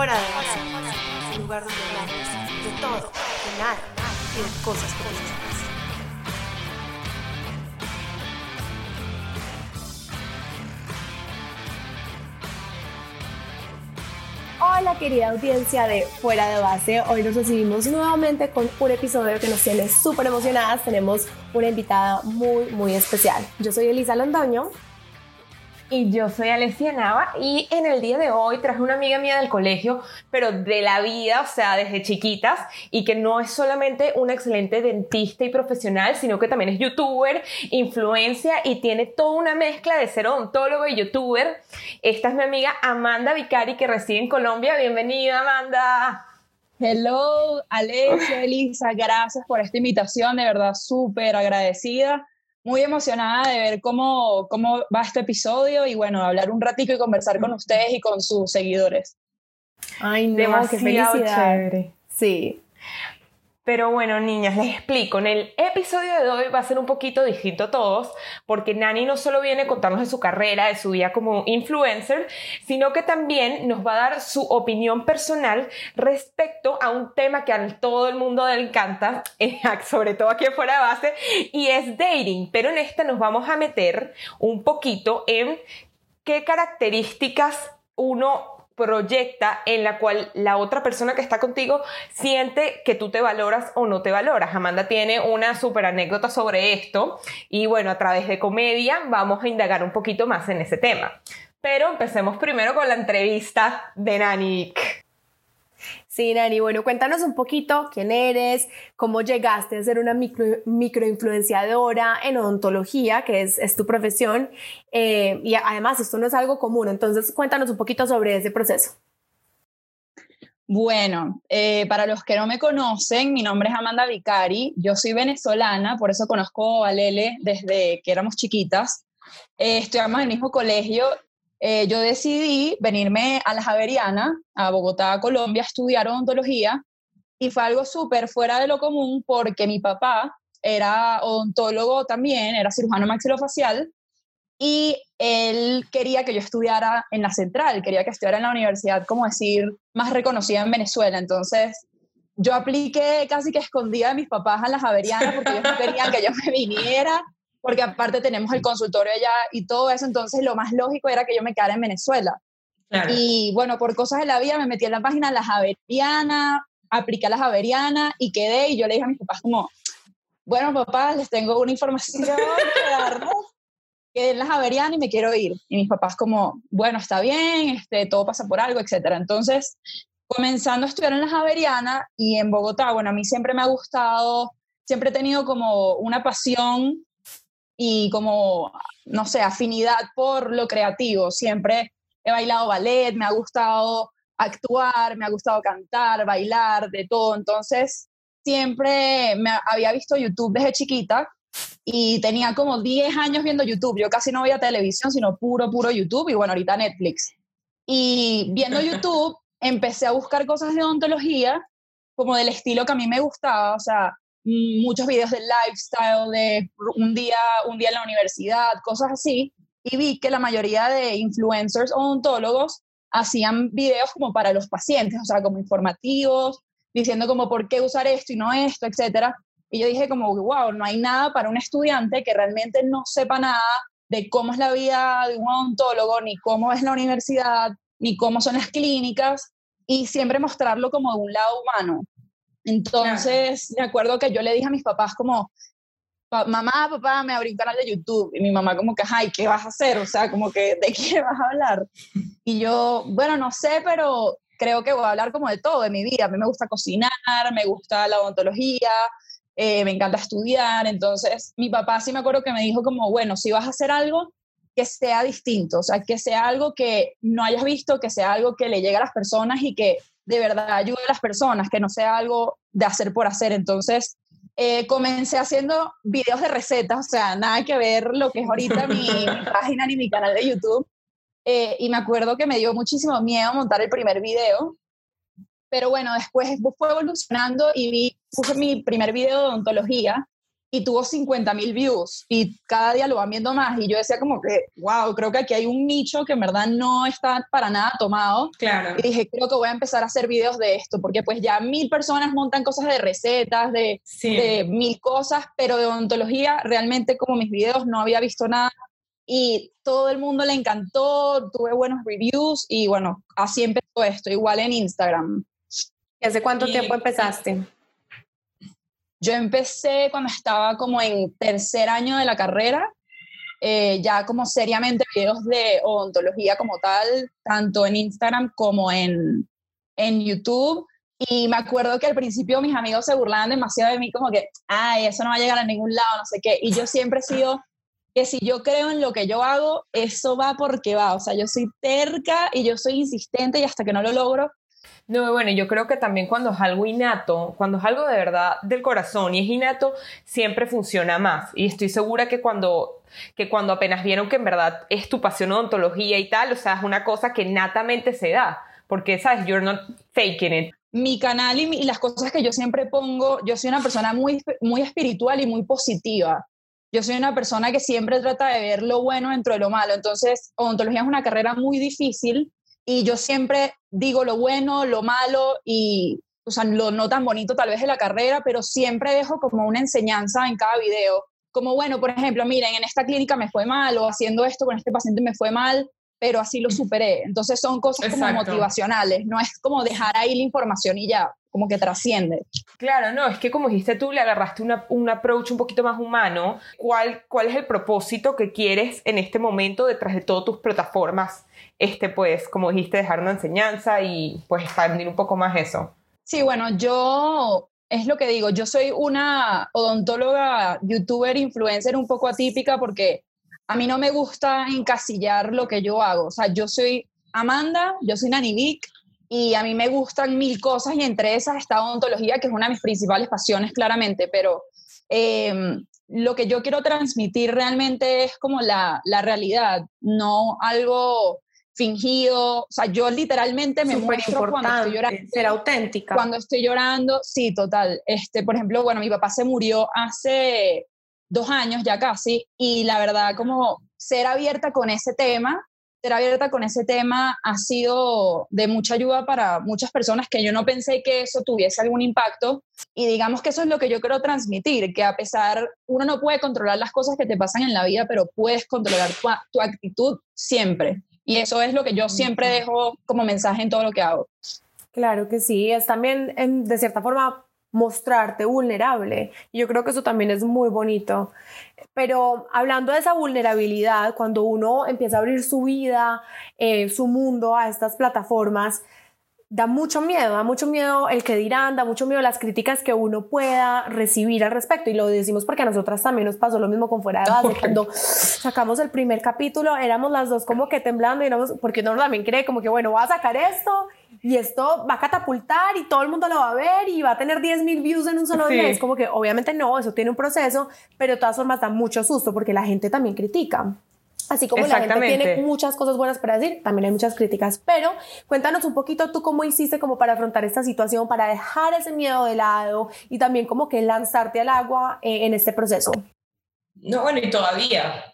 Fuera de base, un lugar donde hablamos de todo, de nada de cosas pequeñas. Hola querida audiencia de Fuera de Base, hoy nos recibimos nuevamente con un episodio que nos tiene súper emocionadas, tenemos una invitada muy muy especial. Yo soy Elisa Londoño y yo soy Alessia Nava y en el día de hoy traje una amiga mía del colegio, pero de la vida, o sea, desde chiquitas y que no es solamente una excelente dentista y profesional, sino que también es youtuber, influencia y tiene toda una mezcla de ser odontólogo y youtuber. Esta es mi amiga Amanda Vicari que reside en Colombia. Bienvenida, Amanda. Hello, Alessia, Elisa, gracias por esta invitación, de verdad súper agradecida muy emocionada de ver cómo, cómo va este episodio y bueno, hablar un ratico y conversar con ustedes y con sus seguidores. Ay, no, qué felicidad. Chévere. Sí. Pero bueno, niñas, les explico. En el episodio de hoy va a ser un poquito distinto a todos, porque Nani no solo viene a contarnos de su carrera, de su vida como influencer, sino que también nos va a dar su opinión personal respecto a un tema que a todo el mundo le encanta, eh, sobre todo aquí fuera de base, y es dating. Pero en esta nos vamos a meter un poquito en qué características uno proyecta en la cual la otra persona que está contigo siente que tú te valoras o no te valoras. Amanda tiene una súper anécdota sobre esto y bueno, a través de comedia vamos a indagar un poquito más en ese tema. Pero empecemos primero con la entrevista de Nanik. Sí, Nani, bueno, cuéntanos un poquito quién eres, cómo llegaste a ser una micro, microinfluenciadora en odontología, que es, es tu profesión, eh, y además esto no es algo común, entonces cuéntanos un poquito sobre ese proceso. Bueno, eh, para los que no me conocen, mi nombre es Amanda Vicari, yo soy venezolana, por eso conozco a Lele desde que éramos chiquitas. Eh, estudiamos en el mismo colegio eh, yo decidí venirme a la Javeriana, a Bogotá, Colombia, a estudiar odontología y fue algo súper fuera de lo común porque mi papá era odontólogo también, era cirujano maxilofacial y él quería que yo estudiara en la central, quería que estudiara en la universidad, como decir, más reconocida en Venezuela. Entonces, yo apliqué casi que escondida de mis papás a la Javeriana porque ellos no querían que yo me viniera porque aparte tenemos el consultorio allá y todo eso, entonces lo más lógico era que yo me quedara en Venezuela. Y bueno, por cosas de la vida me metí en la página La Javeriana, apliqué a La Javeriana y quedé y yo le dije a mis papás como, bueno papás, les tengo una información que darles, quedé en La Javeriana y me quiero ir. Y mis papás como, bueno, está bien, este, todo pasa por algo, etc. Entonces, comenzando a estudiar en La Javeriana y en Bogotá, bueno, a mí siempre me ha gustado, siempre he tenido como una pasión y como, no sé, afinidad por lo creativo. Siempre he bailado ballet, me ha gustado actuar, me ha gustado cantar, bailar, de todo. Entonces, siempre me había visto YouTube desde chiquita y tenía como 10 años viendo YouTube. Yo casi no veía televisión, sino puro, puro YouTube y bueno, ahorita Netflix. Y viendo YouTube empecé a buscar cosas de odontología como del estilo que a mí me gustaba, o sea, muchos videos de lifestyle, de un día, un día en la universidad, cosas así, y vi que la mayoría de influencers odontólogos hacían videos como para los pacientes, o sea, como informativos, diciendo como por qué usar esto y no esto, etcétera. Y yo dije como, wow, no hay nada para un estudiante que realmente no sepa nada de cómo es la vida de un odontólogo, ni cómo es la universidad, ni cómo son las clínicas, y siempre mostrarlo como de un lado humano. Entonces, me acuerdo que yo le dije a mis papás como, mamá, papá, me abrí un canal de YouTube. Y mi mamá como que, ay, ¿qué vas a hacer? O sea, como que, ¿de qué vas a hablar? Y yo, bueno, no sé, pero creo que voy a hablar como de todo, de mi vida. A mí me gusta cocinar, me gusta la odontología, eh, me encanta estudiar. Entonces, mi papá sí me acuerdo que me dijo como, bueno, si vas a hacer algo, que sea distinto, o sea, que sea algo que no hayas visto, que sea algo que le llegue a las personas y que de verdad ayude a las personas, que no sea algo de hacer por hacer. Entonces, eh, comencé haciendo videos de recetas, o sea, nada que ver lo que es ahorita mi, página ni mi canal de YouTube. Eh, y me acuerdo que me dio muchísimo miedo montar el primer video, pero bueno, después fue evolucionando y vi, puse mi primer video de odontología y tuvo 50 mil views y cada día lo van viendo más y yo decía como que, wow, creo que aquí hay un nicho que en verdad no está para nada tomado. Claro. Y dije, creo que voy a empezar a hacer videos de esto, porque pues ya mil personas montan cosas de recetas, de, Sí. de mil cosas, pero de odontología realmente como mis videos no había visto nada y todo el mundo le encantó, tuve buenos reviews y bueno, así empezó esto, igual en Instagram. ¿Y hace cuánto Y- tiempo empezaste? Yo empecé cuando estaba como en tercer año de la carrera, eh, ya como seriamente videos de odontología como tal, tanto en Instagram como en, en YouTube. Y me acuerdo que al principio mis amigos se burlaban demasiado de mí, como que, ay, eso no va a llegar a ningún lado, no sé qué. Y yo siempre he sido que si yo creo en lo que yo hago, eso va porque va. O sea, yo soy terca y yo soy insistente y hasta que no lo logro, No, bueno, yo creo que también cuando es algo innato, cuando es algo de verdad del corazón y es innato, siempre funciona más. Y estoy segura que cuando, que cuando apenas vieron que en verdad es tu pasión odontología y tal, o sea, es una cosa que natamente se da. Porque, ¿sabes? You're not faking it. mi canal y, mi- y las cosas que yo siempre pongo, yo soy una persona muy, muy espiritual y muy positiva. Yo soy una persona que siempre trata de ver lo bueno dentro de lo malo. Entonces, odontología es una carrera muy difícil y yo siempre digo lo bueno, lo malo y, o sea, lo no tan bonito tal vez de la carrera, pero siempre dejo como una enseñanza en cada video. Como, bueno, por ejemplo, miren, en esta clínica me fue mal o haciendo esto con este paciente me fue mal, pero así lo superé. Entonces son cosas como Exacto. motivacionales, no es como dejar ahí la información y ya, como que trasciende. Claro, no, es que como dijiste tú, le agarraste una- un approach un poquito más humano. ¿Cuál, ¿Cuál es el propósito que quieres en este momento detrás de todas tus plataformas? Este, pues, como dijiste, dejar una enseñanza y pues expandir un poco más eso. Sí, bueno, yo es lo que digo, yo soy una odontóloga, youtuber, influencer un poco atípica porque a mí no me gusta encasillar lo que yo hago. O sea, yo soy Amanda, yo soy Nani Vic y a mí me gustan mil cosas y entre esas está odontología, que es una de mis principales pasiones, claramente, pero eh, lo que yo quiero transmitir realmente es como la, la realidad, no algo fingido. O sea, yo literalmente me Súper muestro cuando estoy llorando importante, ser auténtica. cuando estoy llorando, sí, total. Este, por ejemplo, bueno, mi papá se murió hace dos años ya casi, y la verdad, como ser abierta con ese tema, ser abierta con ese tema ha sido de mucha ayuda para muchas personas que yo no pensé que eso tuviese algún impacto. Y digamos que eso es lo que yo quiero transmitir, que a pesar, uno no puede controlar las cosas que te pasan en la vida, pero puedes controlar tu, tu actitud siempre. Y eso es lo que yo siempre dejo como mensaje en todo lo que hago. Claro que sí, es también en- de cierta forma mostrarte vulnerable. Yo creo que eso también es muy bonito. Pero hablando de esa vulnerabilidad, cuando uno empieza a abrir su vida, eh, su mundo a estas plataformas, da mucho miedo, da mucho miedo el que dirán, da mucho miedo las críticas que uno pueda recibir al respecto. Y lo decimos porque a nosotras también nos pasó lo mismo con Fuera de Base. Cuando sacamos el primer capítulo, éramos las dos como que temblando, y éramos, porque uno también cree como que, bueno, voy a sacar esto y esto va a catapultar y todo el mundo lo va a ver y va a tener 10 mil views en un solo Sí. día. Es como que obviamente no, eso tiene un proceso, pero de todas formas da mucho susto porque la gente también critica. Así como la gente tiene muchas cosas buenas para decir, también hay muchas críticas. Pero cuéntanos un poquito tú cómo hiciste como para afrontar esta situación, para dejar ese miedo de lado y también como que lanzarte al agua eh, en este proceso. No, bueno, y todavía.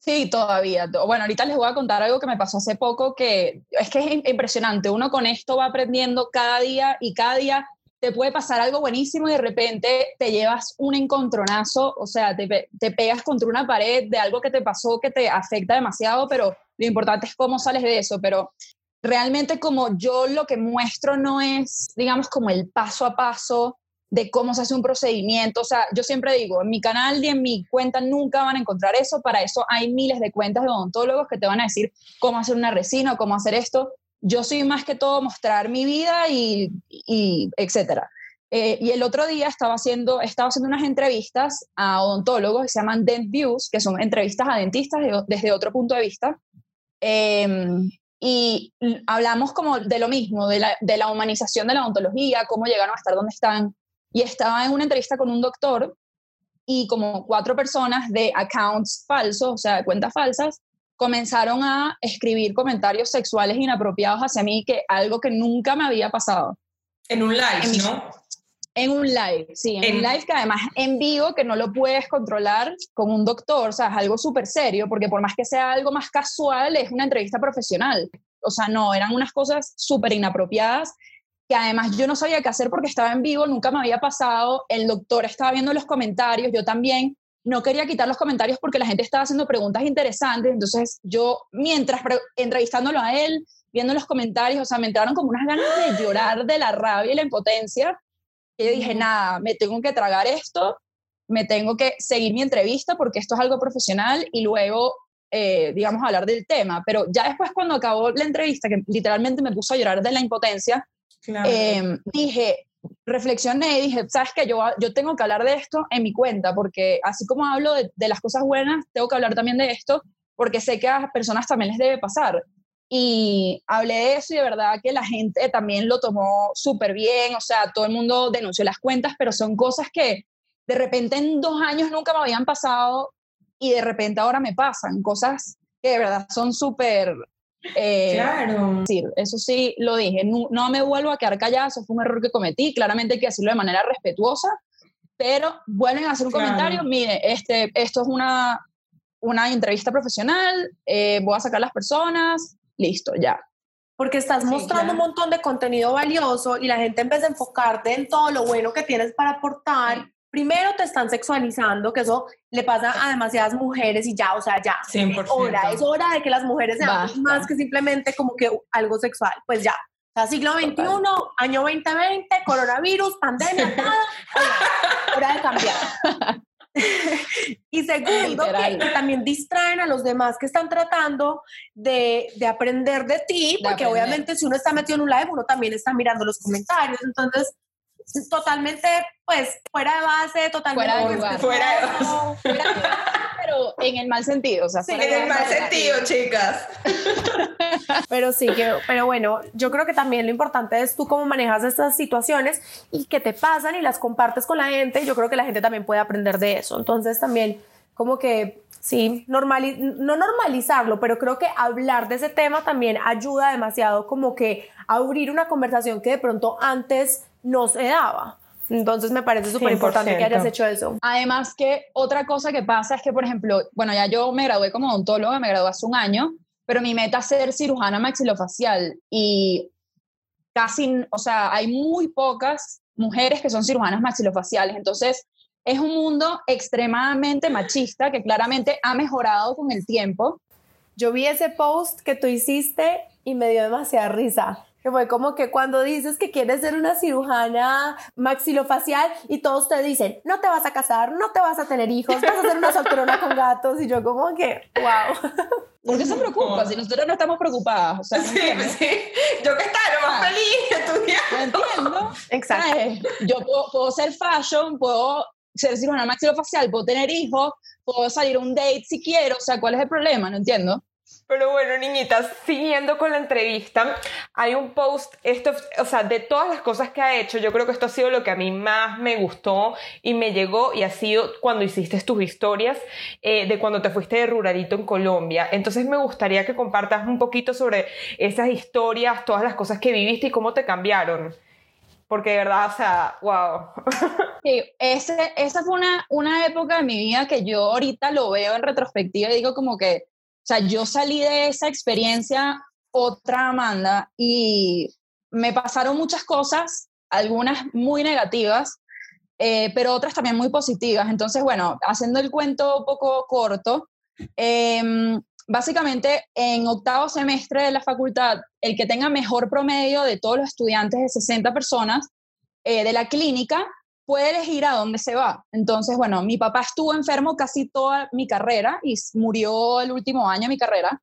Sí, todavía. To- Bueno, ahorita les voy a contar algo que me pasó hace poco que es que es im- impresionante. Uno con esto va aprendiendo cada día y cada día te puede pasar algo buenísimo y de repente te llevas un encontronazo, o sea, te, te pegas contra una pared de algo que te pasó que te afecta demasiado, pero lo importante es cómo sales de eso. Pero realmente como yo lo que muestro no es, digamos, como el paso a paso de cómo se hace un procedimiento. O sea, yo siempre digo, en mi canal y en mi cuenta nunca van a encontrar eso. Para eso hay miles de cuentas de odontólogos que te van a decir cómo hacer una resina o cómo hacer esto. Yo soy más que todo mostrar mi vida y, y etcétera. Eh, y el otro día estaba haciendo, estaba haciendo unas entrevistas a odontólogos que se llaman Dent Views, que son entrevistas a dentistas de- desde otro punto de vista. Em, y hablamos como de lo mismo, de la, de la humanización de la odontología, cómo llegaron a estar donde están. Y estaba en una entrevista con un doctor y como cuatro personas de accounts falsos, o sea, de cuentas falsas, comenzaron a escribir comentarios sexuales inapropiados hacia mí, que algo que nunca me había pasado. En un live, En ¿no? En un live, sí, en, un live que además en vivo, que no lo puedes controlar con un doctor, o sea, es algo súper serio, porque por más que sea algo más casual, es una entrevista profesional. O sea, no, eran unas cosas súper inapropiadas que además yo no sabía qué hacer porque estaba en vivo, nunca me había pasado, el doctor estaba viendo los comentarios, yo también no quería quitar los comentarios porque la gente estaba haciendo preguntas interesantes, entonces yo mientras entrevistándolo a él, viendo los comentarios, o sea, me entraron como unas ganas de llorar de la rabia y la impotencia, y yo dije, nada, me tengo que tragar esto, me tengo que seguir mi entrevista porque esto es algo profesional y luego, eh, digamos, hablar del tema. Pero ya después cuando acabó la entrevista, que literalmente me puso a llorar de la impotencia, Em, dije, reflexioné y dije, sabes que yo, yo tengo que hablar de esto en mi cuenta, porque así como hablo de, las cosas buenas, tengo que hablar también de esto, porque sé que a personas también les debe pasar. Y hablé de eso y de verdad que la gente también lo tomó súper bien, o sea, todo el mundo denunció las cuentas, pero son cosas que de repente en dos años nunca me habían pasado y de repente ahora me pasan, cosas que de verdad son súper eh, claro. eso sí lo dije, no, me vuelvo a quedar callada, eso fue un error que cometí, claramente hay que decirlo de manera respetuosa, pero vuelven a hacer un comentario, mire, este, esto es una, una entrevista profesional, eh, voy a sacar las personas, listo, ya. Porque estás mostrando un montón de contenido valioso y la gente en vez de enfocarte en todo lo bueno que tienes para aportar, primero te están sexualizando, que eso le pasa a demasiadas mujeres y ya, o sea, ya, 100%. es hora, es hora de que las mujeres sean más que simplemente como que algo sexual, pues ya. O sea, siglo XXI, año 2020, coronavirus, pandemia, nada, hora de cambiar. y segundo, que, también distraen a los demás que están tratando de, de aprender de ti, porque obviamente si uno está metido en un live, uno también está mirando los comentarios, entonces totalmente, pues, fuera de base, totalmente fuera de base. Fuera de base. pero en el mal sentido, o sea, sí, en el mal sentido, chicas. Pero sí, que, pero bueno, yo creo que también lo importante es tú cómo manejas estas situaciones y que te pasan y las compartes con la gente. Y yo creo que la gente también puede aprender de eso. Entonces también como que sí, normali no normalizarlo, pero creo que hablar de ese tema también ayuda demasiado como que a abrir una conversación que de pronto antes no se daba. Entonces me parece súper importante que hayas hecho eso. Además que otra cosa que pasa es que, por ejemplo, bueno, ya yo me gradué como odontóloga, me gradué hace un año, pero mi meta es ser cirujana maxilofacial y casi, o sea, hay muy pocas mujeres que son cirujanas maxilofaciales. Entonces, es un mundo extremadamente machista que claramente ha mejorado con el tiempo. Yo vi ese post que tú hiciste y me dio demasiada risa que fue como que cuando dices que quieres ser una cirujana maxilofacial y todos te dicen, no te vas a casar, no te vas a tener hijos, vas a ser una solterona con gatos y yo como que, wow. ¿Por qué se preocupa? Si nosotros no estamos preocupadas. O sea, sí, sí. Yo que estaba lo más ah. feliz estudiando. entiendo. Exacto. Yo puedo, puedo ser fashion, puedo ser cirujana maxilofacial, puedo tener hijos, puedo salir a un date si quiero. O sea, ¿cuál es el problema? No entiendo. Pero bueno, niñitas, siguiendo con la entrevista, hay un post, esto, o sea, de todas las cosas que ha hecho, yo creo que esto ha sido lo que a mí más me gustó y me llegó y ha sido cuando hiciste tus historias eh, de cuando te fuiste de ruralito en Colombia. Entonces me gustaría que compartas un poquito sobre esas historias, todas las cosas que viviste y cómo te cambiaron. Porque de verdad, o sea, wow. Sí, ese, esa fue una, una época de mi vida que yo ahorita lo veo en retrospectiva y digo como que o sea, yo salí de esa experiencia otra Amanda y me pasaron muchas cosas, algunas muy negativas, eh, pero otras también muy positivas. Entonces, bueno, haciendo el cuento un poco corto, em, básicamente en octavo semestre de la facultad, el que tenga mejor promedio de todos los estudiantes de 60 personas eh, de la clínica puede elegir a dónde se va. Entonces, bueno, mi papá estuvo enfermo casi toda mi carrera y murió el último año de mi carrera.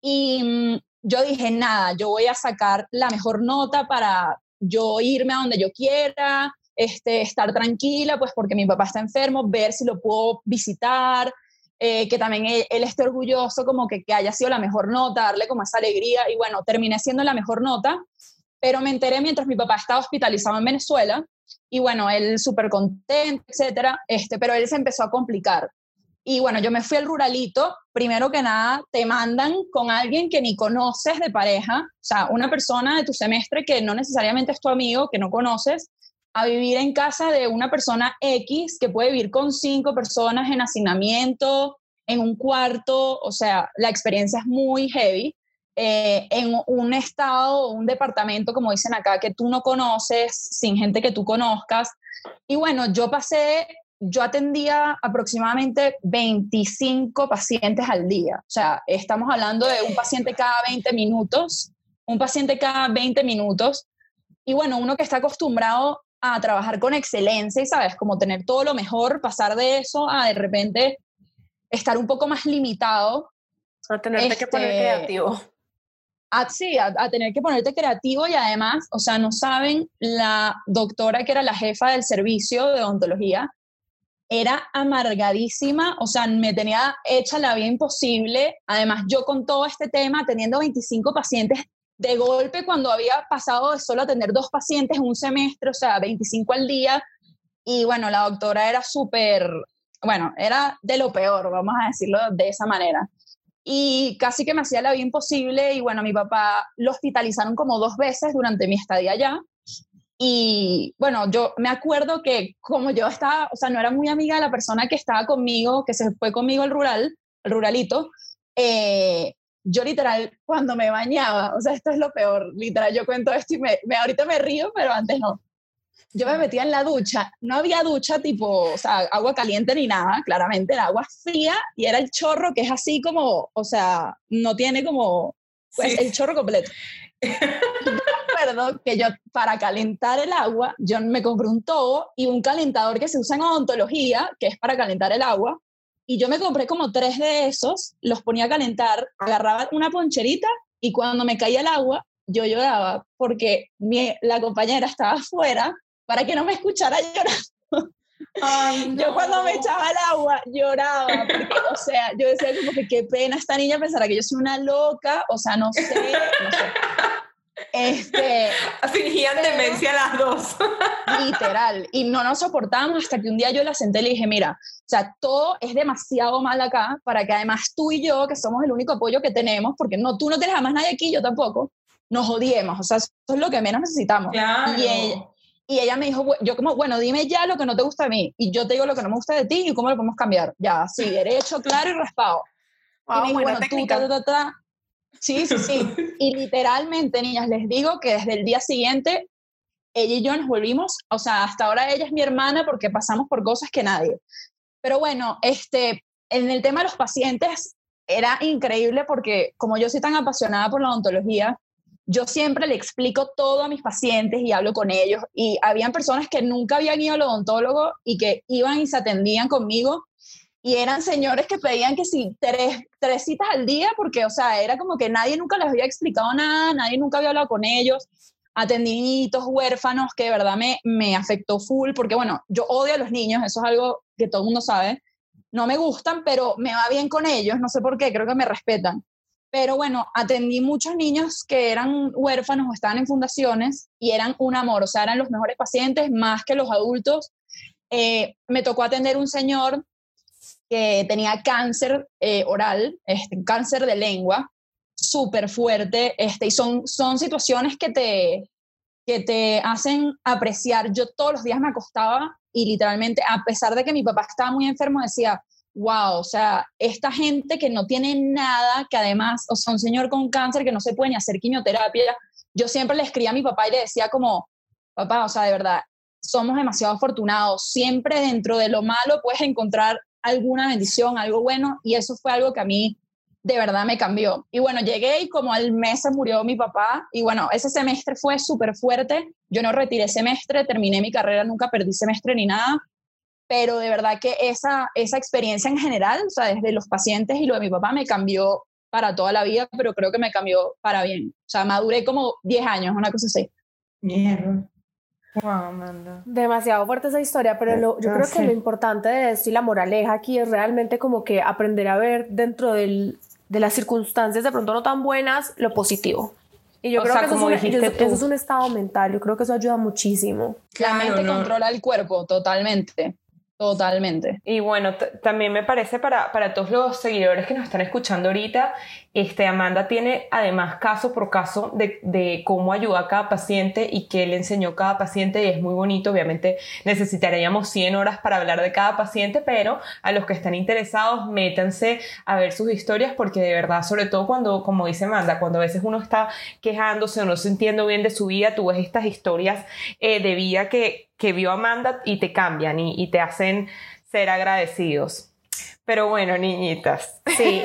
Y mm, yo dije, nada, yo voy a sacar la mejor nota para yo irme a donde yo quiera, este, estar tranquila, pues porque mi papá está enfermo, ver si lo puedo visitar, eh, que también él, él, esté orgulloso como que, que haya sido la mejor nota, darle como esa alegría. Y bueno, terminé siendo la mejor nota, pero me enteré mientras mi papá estaba hospitalizado en Venezuela y bueno, él súper contento, etcétera, este, pero él se empezó a complicar. Y bueno, yo me fui al ruralito, primero que nada, te mandan con alguien que ni conoces de pareja, o sea, una persona de tu semestre que no necesariamente es tu amigo, que no conoces, a vivir en casa de una persona X que puede vivir con cinco personas en hacinamiento, en un cuarto, o sea, la experiencia es muy heavy. Eh, en un estado, un departamento, como dicen acá, que tú no conoces, sin gente que tú conozcas. Y bueno, yo pasé, yo atendía aproximadamente 25 pacientes al día. O sea, estamos hablando de un paciente cada 20 minutos, un paciente cada 20 minutos. Y bueno, uno que está acostumbrado a trabajar con excelencia y, ¿sabes? Como tener todo lo mejor, pasar de eso a de repente estar un poco más limitado. A tenerte que poner este, creativo. A, sí, a, tener que ponerte creativo y además, o sea, no saben, la doctora que era la jefa del servicio de odontología era amargadísima, o sea, me tenía hecha la vida imposible. Además, yo con todo este tema, teniendo 25 pacientes de golpe, cuando había pasado de solo atender dos pacientes en un semestre, o sea, 25 al día, y bueno, la doctora era súper bueno, era de lo peor, vamos a decirlo de esa manera. Y casi que me hacía la vida imposible y bueno, mi papá lo hospitalizaron como dos veces durante mi estadía allá. Y bueno, yo me acuerdo que como yo estaba, o sea, no era muy amiga de la persona que estaba conmigo, que se fue conmigo al rural, al ruralito, eh, yo literal, cuando me bañaba, o sea, esto es lo peor, literal, yo cuento esto y me, me, ahorita me río, pero antes no yo me metía en la ducha, no había ducha tipo, o sea, agua caliente ni nada, claramente era agua fría y era el chorro que es así como, o sea, no tiene como, pues el chorro completo. recuerdo que yo para calentar el agua, yo me compré un tobo y un calentador que se usa en odontología, que es para calentar el agua, y yo me compré como tres de esos, los ponía a calentar, agarraba una poncherita y cuando me caía el agua, yo lloraba porque mi, la compañera estaba afuera para que no me escuchara llorando. Yo cuando me echaba el agua lloraba, porque, o sea, yo decía como que qué pena esta niña pensará que yo soy una loca, o sea, no sé, no sé. Este, Fingían demencia las dos. Literal. Y no nos soportábamos hasta que un día yo la senté y le dije, mira, o sea, todo es demasiado mal acá para que además tú y yo, que somos el único apoyo que tenemos, porque no, tú no tienes a más nadie aquí, yo tampoco, nos odiemos. O sea, eso es lo que menos necesitamos. Claro. Y ella, y ella me dijo, yo como, bueno, dime ya lo que no te gusta de mí. Y yo te digo lo que no me gusta de ti y cómo lo podemos cambiar. Ya, sí, derecho, claro y raspado. y me bueno, tú, ta, ta, ta, Sí, sí, sí. y literalmente, niñas, les digo que desde el día siguiente, ella y yo nos volvimos, o sea, hasta ahora ella es mi hermana porque pasamos por cosas que nadie. Pero bueno, este, en el tema de los pacientes, era increíble porque como yo soy tan apasionada por la odontología, yo siempre le explico todo a mis pacientes y hablo con ellos. Y habían personas que nunca habían ido al odontólogo y que iban y se atendían conmigo. Y eran señores que pedían que sí, tres, tres citas al día, porque, o sea, era como que nadie nunca les había explicado nada, nadie nunca había hablado con ellos. Atendí huérfanos, que de verdad me, me afectó full, porque, bueno, yo odio a los niños, eso es algo que todo el mundo sabe. No me gustan, pero me va bien con ellos, no sé por qué, creo que me respetan. Pero bueno, atendí muchos niños que eran huérfanos o estaban en fundaciones y eran un amor, o sea, eran los mejores pacientes, más que los adultos. Eh, me tocó atender un señor que tenía cáncer eh, oral, este, cáncer de lengua, súper fuerte, este, y son, son situaciones que te, que te hacen apreciar. Yo todos los días me acostaba y literalmente, a pesar de que mi papá estaba muy enfermo, decía, wow, o sea, esta gente que no tiene nada, que además, o sea, un señor con cáncer que no se puede ni hacer quimioterapia, yo siempre le escribía a mi papá y le decía como, papá, o sea, de verdad, somos demasiado afortunados, siempre dentro de lo malo puedes encontrar alguna bendición, algo bueno, y eso fue algo que a mí de verdad me cambió. Y bueno, llegué y como al mes se murió mi papá, y bueno, ese semestre fue súper fuerte, yo no retiré semestre, terminé mi carrera, nunca perdí semestre ni nada, pero de verdad que esa, esa experiencia en general, o sea, desde los pacientes y lo de mi papá me cambió para toda la vida, pero creo que me cambió para bien. O sea, maduré como 10 años, una cosa así. Mierda. Wow, Amanda. Demasiado fuerte esa historia, pero yo creo que lo importante de esto y la moraleja aquí es realmente como que aprender a ver dentro del, de las circunstancias de pronto no tan buenas lo positivo. Y yo creo que eso, es un, eso, es un, estado mental, yo creo que eso ayuda muchísimo. La mente controla el cuerpo totalmente Totalmente. Y bueno, también me parece para, para todos los seguidores que nos están escuchando ahorita, este, Amanda tiene además caso por caso de, de, cómo ayuda a cada paciente y qué le enseñó cada paciente y es muy bonito. Obviamente necesitaríamos 100 horas para hablar de cada paciente, pero a los que están interesados, métanse a ver sus historias porque de verdad, sobre todo cuando, como dice Amanda, cuando a veces uno está quejándose o no sintiendo bien de su vida, tú ves estas historias eh, de vida que, que vio Amanda y te cambian y te hacen ser agradecidos. Pero bueno, niñitas. Sí.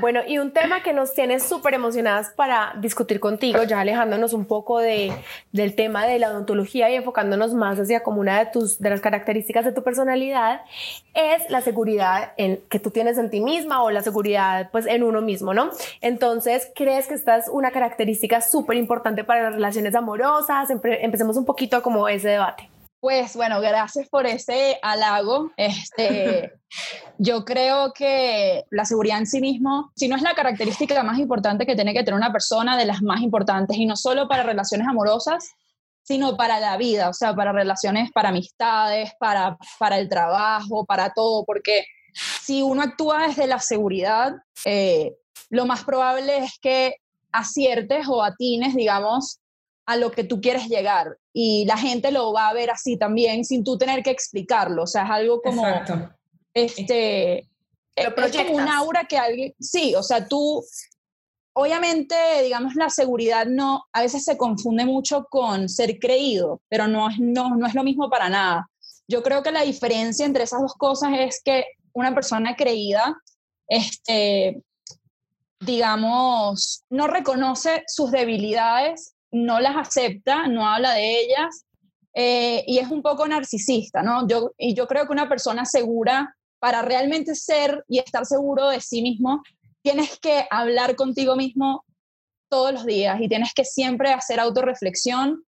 Bueno, y un tema que nos tiene súper emocionadas para discutir contigo, ya alejándonos un poco de, del tema de la odontología y enfocándonos más hacia como una de, tus, de las características de tu personalidad, es la seguridad en, que tú tienes en ti misma o la seguridad pues en uno mismo, ¿no? Entonces, ¿crees que esta es una característica súper importante para las relaciones amorosas? empecemos un poquito como ese debate. Pues bueno, gracias por ese halago. Este, yo creo que la seguridad en sí mismo, si no es la característica más importante que tiene que tener una persona, de las más importantes, y no solo para relaciones amorosas, sino para la vida, o sea, para relaciones, para amistades, para, para el trabajo, para todo, porque si uno actúa desde la seguridad, eh, lo más probable es que aciertes o atines, digamos, a lo que tú quieres llegar y la gente lo va a ver así también sin tú tener que explicarlo, o sea, es algo como este es como un aura que alguien sí, o sea, tú obviamente, digamos la seguridad no a veces se confunde mucho con ser creído, pero no es no no es lo mismo para nada. Yo creo que la diferencia entre esas dos cosas es que una persona creída este digamos, no reconoce sus debilidades no las acepta, no habla de ellas eh, y es un poco narcisista, ¿no? Yo, y yo creo que una persona segura, para realmente ser y estar seguro de sí mismo, tienes que hablar contigo mismo todos los días y tienes que siempre hacer autorreflexión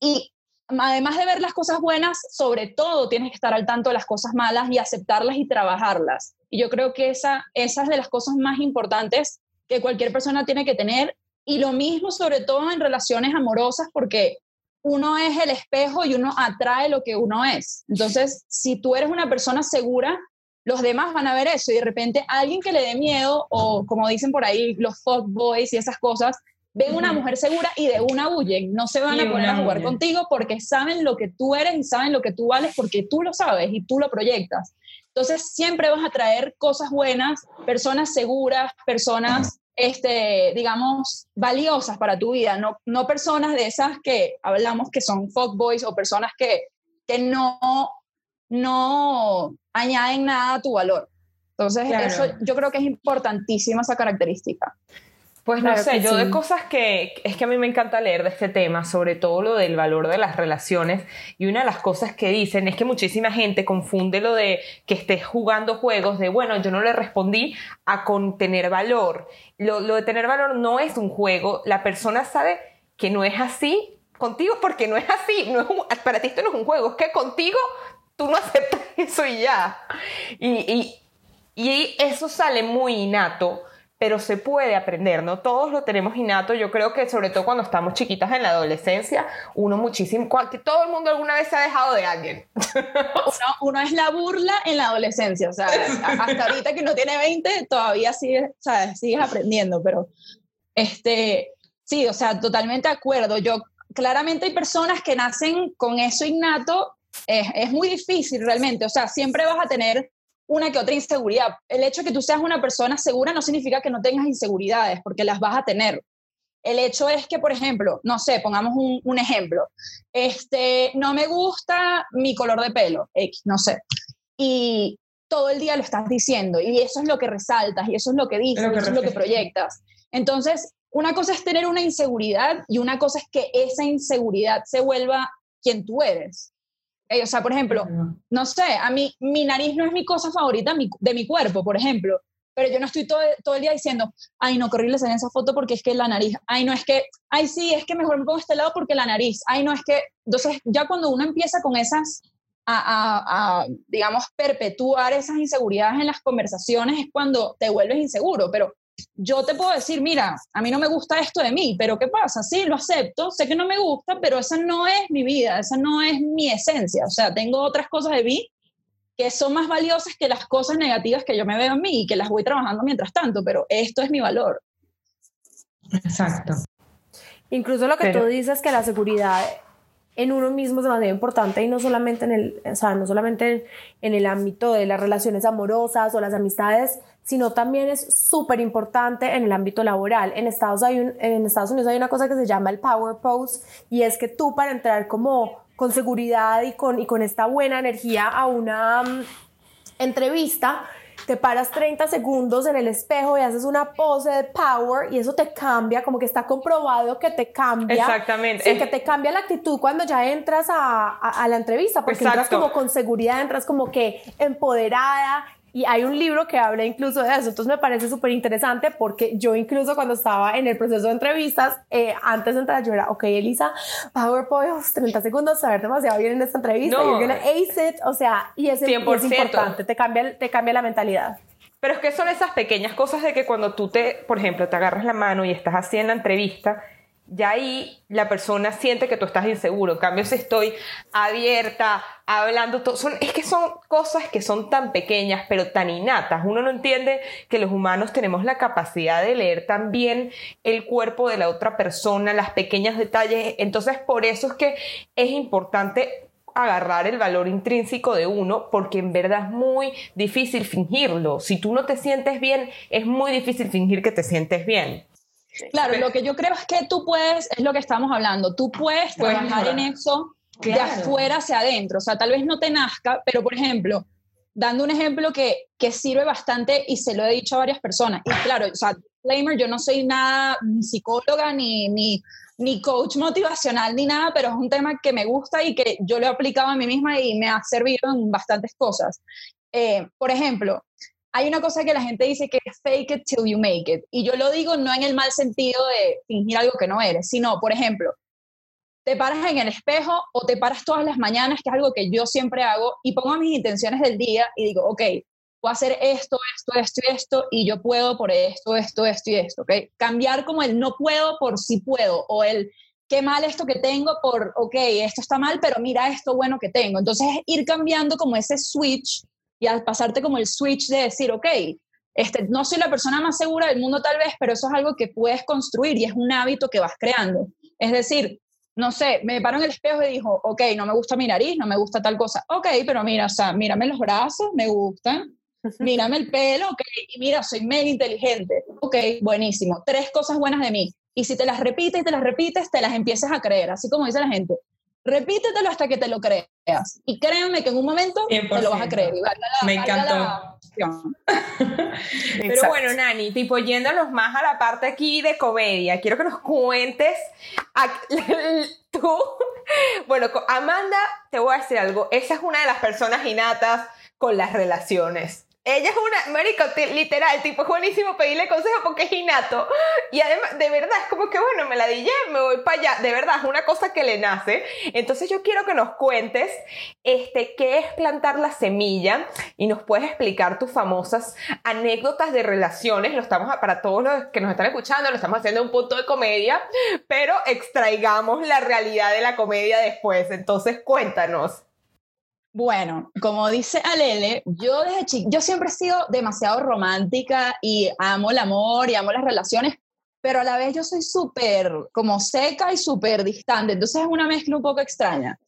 y además de ver las cosas buenas, sobre todo tienes que estar al tanto de las cosas malas y aceptarlas y trabajarlas. Y yo creo que esa, esa es de las cosas más importantes que cualquier persona tiene que tener y lo mismo sobre todo en relaciones amorosas porque uno es el espejo y uno atrae lo que uno es. Entonces, si tú eres una persona segura, los demás van a ver eso y de repente alguien que le dé miedo o como dicen por ahí los fuck boys y esas cosas, ven una mujer segura y de una huyen, no se van a poner a jugar contigo porque saben lo que tú eres y saben lo que tú vales porque tú lo sabes y tú lo proyectas. Entonces siempre vas a traer cosas buenas, personas seguras, personas este, digamos, valiosas para tu vida, no, no personas de esas que hablamos que son fuckboys o personas que, que no, no añaden nada a tu valor. Entonces, eso yo creo que es importantísima esa característica. Pues no sé, yo de cosas que es que a mí me encanta leer de este tema, sobre todo lo del valor de las relaciones, y una de las cosas que dicen es que muchísima gente confunde lo de que estés jugando juegos de, bueno, yo no le respondí a con tener valor. Lo, lo de tener valor no es un juego, la persona sabe que no es así contigo porque no es así, no es para ti esto no es un juego, es que contigo tú no aceptas eso y ya. Y, y, y eso sale muy innato pero se puede aprender, ¿no? Todos lo tenemos innato, yo creo que sobre todo cuando estamos chiquitas en la adolescencia, uno muchísimo, que todo el mundo alguna vez se ha dejado de alguien. uno, es la burla en la adolescencia, o sea, hasta ahorita que no tiene 20, todavía sigues, sigues aprendiendo, pero este, sí, o sea, totalmente de acuerdo. Yo, claramente hay personas que nacen con eso innato, es, es muy difícil realmente, o sea, siempre vas a tener una que otra inseguridad. El hecho de que tú seas una persona segura no significa que no tengas inseguridades, porque las vas a tener. El hecho es que, por ejemplo, no sé, pongamos un, ejemplo. Este, no me gusta mi color de pelo, X, no sé. Y todo el día lo estás diciendo y eso es lo que resaltas y eso es lo que dices, eso es lo que proyectas. Entonces, una cosa es tener una inseguridad y una cosa es que esa inseguridad se vuelva quien tú eres o sea, por ejemplo, no sé, a mí mi nariz no es mi cosa favorita de mi cuerpo, por ejemplo, pero yo no estoy todo, todo el día diciendo, ay, no, qué en esa foto porque es que la nariz, ay, no, es que, ay, sí, es que mejor me pongo este lado porque la nariz, ay, no, es que, entonces ya cuando uno empieza con esas, a, a, a, digamos, perpetuar esas inseguridades en las conversaciones es cuando te vuelves inseguro, pero yo te puedo decir, mira, a mí no me gusta esto de mí, pero ¿qué pasa? Sí, lo acepto, sé que no me gusta, pero esa no es mi vida, esa no es mi esencia. O sea, tengo otras cosas de mí que son más valiosas que las cosas negativas que yo me veo en mí y que las voy trabajando mientras tanto, pero esto es mi valor. Exacto. Incluso lo que tú dices que la seguridad en uno mismo es demasiado importante y no solamente en el, o sea, no solamente en, el ámbito de las relaciones amorosas o las amistades, sino también es súper importante en el ámbito laboral. En Estados, hay en Estados Unidos hay una cosa que se llama el Power Pose y es que tú para entrar como con seguridad y con, y con esta buena energía a una mm, entrevista, te paras 30 segundos en el espejo y haces una pose de power y eso te cambia, como que está comprobado que te cambia. Exactamente. Sí, que te cambia la actitud cuando ya entras a, a, la entrevista, porque entras como con seguridad, entras como que empoderada y hay un libro que habla incluso de eso, entonces me parece súper interesante porque yo incluso cuando estaba en el proceso de entrevistas, eh, antes de entrar yo era, ok, Elisa, PowerPoint, 30 segundos, saber demasiado bien en esta entrevista, no. you're gonna ace it, o sea, y es, es importante, te cambia, te cambia la mentalidad. Pero es que son esas pequeñas cosas de que cuando tú te, por ejemplo, te agarras la mano y estás así en la entrevista, ya ahí la persona siente que tú estás inseguro. En cambio, si estoy abierta, hablando, son, es que son cosas que son tan pequeñas, pero tan innatas. Uno no entiende que los humanos tenemos la capacidad de leer también el cuerpo de la otra persona, las pequeños detalles. Entonces, por eso es que es importante agarrar el valor intrínseco de uno porque en verdad es muy difícil fingirlo. Si tú no te sientes bien, es muy difícil fingir que te sientes bien. Claro, lo que yo creo es que tú puedes, es lo que estamos hablando, tú puedes trabajar en eso de afuera hacia adentro. O sea, tal vez no te nazca, pero por ejemplo, dando un ejemplo que, que sirve bastante y se lo he dicho a varias personas. Y claro, o sea, disclaimer, yo no soy nada ni psicóloga ni, ni, ni coach motivacional ni nada, pero es un tema que me gusta y que yo lo he aplicado a mí misma y me ha servido en bastantes cosas. Eh, por ejemplo, hay una cosa que la gente dice que es fake it till you make it. Y yo lo digo no en el mal sentido de fingir algo que no eres, sino, por ejemplo, te paras en el espejo o te paras todas las mañanas, que es algo que yo siempre hago, y pongo mis intenciones del día y digo, ok, voy a hacer esto, esto, esto y esto, y yo puedo por esto, esto, esto y esto, ¿ok? Cambiar como el no puedo por sí puedo, o el qué mal esto que tengo por, ok, esto está mal, pero mira esto bueno que tengo. Entonces, ir cambiando como ese switch y al pasarte como el switch de decir, ok, este, no soy la persona más segura del mundo tal vez, pero eso es algo que puedes construir y es un hábito que vas creando. Es decir, no sé, me paro en el espejo y dijo, ok, no me gusta mi nariz, no me gusta tal cosa. Ok, pero mira, o sea, mírame los brazos, me gustan. Mírame el pelo, ok, y mira, soy mega inteligente. Ok, buenísimo. Tres cosas buenas de mí. Y si te las repites y te las repites, te las empiezas a creer, así como dice la gente. Repítetelo hasta que te lo creas. Y créanme que en un momento te lo vas a creer. Me encantó. Pero bueno, Nani, tipo yéndonos más a la parte aquí de comedia, quiero que nos cuentes tú. Bueno, Amanda, te voy a decir algo. Esa es una de las personas innatas con las relaciones. Ella es una, marico, literal, tipo, es buenísimo pedirle consejo porque es innato. Y además, de verdad, es como que, bueno, me la dije, me voy para allá. De verdad, es una cosa que le nace. Entonces yo quiero que nos cuentes, este, qué es plantar la semilla y nos puedes explicar tus famosas anécdotas de relaciones. Lo estamos, para todos los que nos están escuchando, lo estamos haciendo un punto de comedia, pero extraigamos la realidad de la comedia después. Entonces, cuéntanos. Bueno, como dice Alele, yo desde chica, yo siempre he sido demasiado romántica y amo el amor y amo las relaciones, pero a la vez yo soy súper como seca y súper distante, entonces es una mezcla un poco extraña.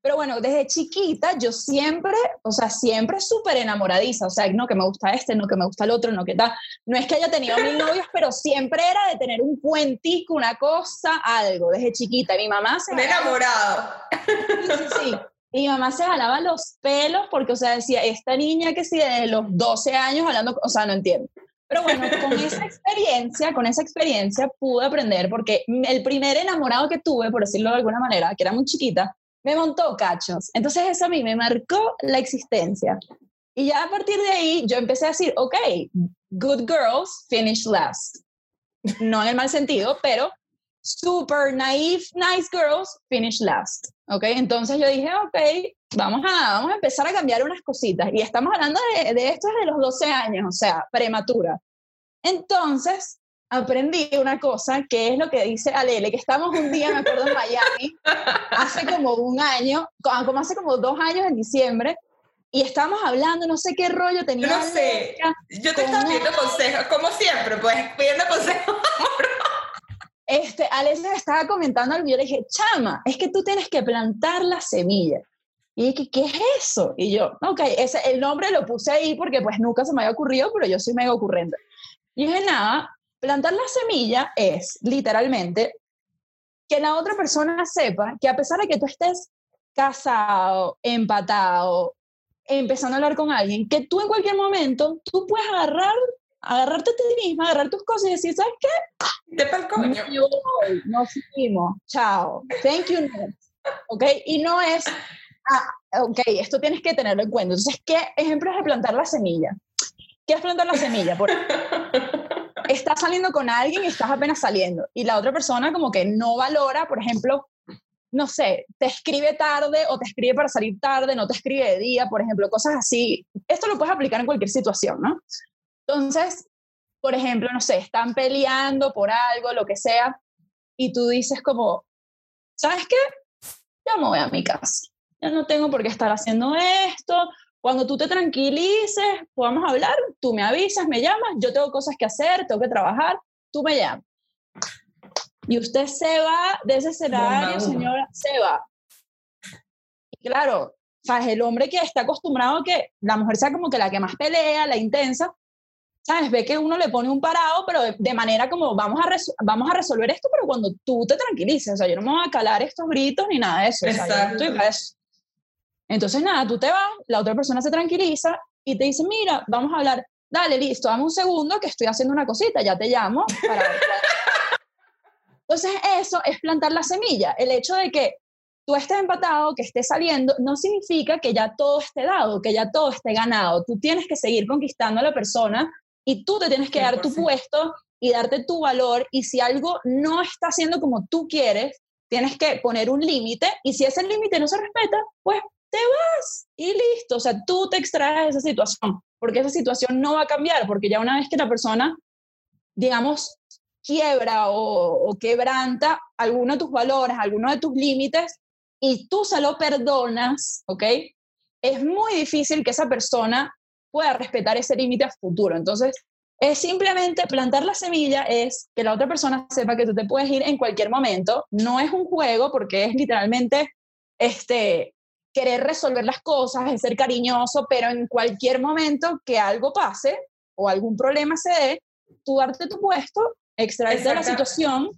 Pero bueno, desde chiquita yo siempre, o sea, siempre súper enamoradiza, o sea, no que me gusta este, no que me gusta el otro, no que tal. No es que haya tenido mil novios, pero siempre era de tener un cuentico, una cosa, algo, desde chiquita. Mi mamá se... Me enamorado. Sí, sí, sí. Mi mamá se jalaba los pelos porque, o sea, decía, esta niña que sí, desde los 12 años hablando, o sea, no entiendo. Pero bueno, con esa experiencia, con esa experiencia pude aprender porque el primer enamorado que tuve, por decirlo de alguna manera, que era muy chiquita, me montó cachos. Entonces eso a mí me marcó la existencia. Y ya a partir de ahí yo empecé a decir, ok, good girls finish last. No en el mal sentido, pero super naive, nice girls finish last. ¿Ok? Entonces yo dije, ok, vamos a, vamos a empezar a cambiar unas cositas. Y estamos hablando de, de esto desde los 12 años, o sea, prematura. Entonces aprendí una cosa que es lo que dice Alele, que estamos un día, me acuerdo, en Miami, hace como un año, como hace como dos años en diciembre, y estábamos hablando, no sé qué rollo tenía. No sé, yo te estaba pidiendo consejos, como siempre, pues pidiendo consejos. Este, estaba comentando algo y le dije, chama, es que tú tienes que plantar la semilla. Y dije, ¿qué es eso? Y yo, ok, ese, el nombre lo puse ahí porque pues nunca se me había ocurrido, pero yo soy mega ocurrente. Y dije, nada, plantar la semilla es literalmente que la otra persona sepa que a pesar de que tú estés casado, empatado, empezando a hablar con alguien, que tú en cualquier momento, tú puedes agarrar, agarrarte a ti misma, agarrar tus cosas y decir, ¿sabes qué? De pa'l coño. Nos fuimos, chao, thank you next. ¿Ok? Y no es, ah, ok, esto tienes que tenerlo en cuenta. Entonces, ¿qué ejemplo es de plantar la semilla? ¿Qué es plantar la semilla? Por estás saliendo con alguien y estás apenas saliendo y la otra persona como que no valora, por ejemplo, no sé, te escribe tarde o te escribe para salir tarde, no te escribe de día, por ejemplo, cosas así. Esto lo puedes aplicar en cualquier situación, ¿no? Entonces, por ejemplo, no sé, están peleando por algo, lo que sea, y tú dices como, ¿sabes qué? Ya me voy a mi casa. Ya no tengo por qué estar haciendo esto, cuando tú te tranquilices, podamos hablar, tú me avisas, me llamas, yo tengo cosas que hacer, tengo que trabajar, tú me llamas. Y usted se va de ese escenario, señora, se va. Y claro, ¿sabes? El hombre que está acostumbrado a que la mujer sea como que la que más pelea, la intensa, ¿sabes? Ve que uno le pone un parado, pero de, manera como vamos a, vamos a resolver esto, pero cuando tú te tranquilices, o sea, yo no me voy a calar estos gritos ni nada de eso. Exacto. Entonces, nada, tú te vas, la otra persona se tranquiliza y te dice, mira, vamos a hablar, dale, listo, dame un segundo que estoy haciendo una cosita, ya te llamo. Para Entonces, eso es plantar la semilla. El hecho de que tú estés empatado, que estés saliendo, no significa que ya todo esté dado, que ya todo esté ganado. Tú tienes que seguir conquistando a la persona y tú te tienes que dar tu puesto y darte tu valor. Y si algo no está haciendo como tú quieres, tienes que poner un límite. Y si ese límite no se respeta, pues te vas y listo. O sea, tú te extraes de esa situación, porque esa situación no va a cambiar, porque ya una vez que la persona, digamos, quiebra o, quebranta alguno de tus valores, alguno de tus límites, y tú se lo perdonas, ¿ok? Es muy difícil que esa persona pueda respetar ese límite a futuro. Entonces, es simplemente plantar la semilla, es que la otra persona sepa que tú te puedes ir en cualquier momento. No es un juego porque es literalmente este, querer resolver las cosas, es ser cariñoso, pero en cualquier momento que algo pase o algún problema se dé, tú darte tu puesto, extraerte de la situación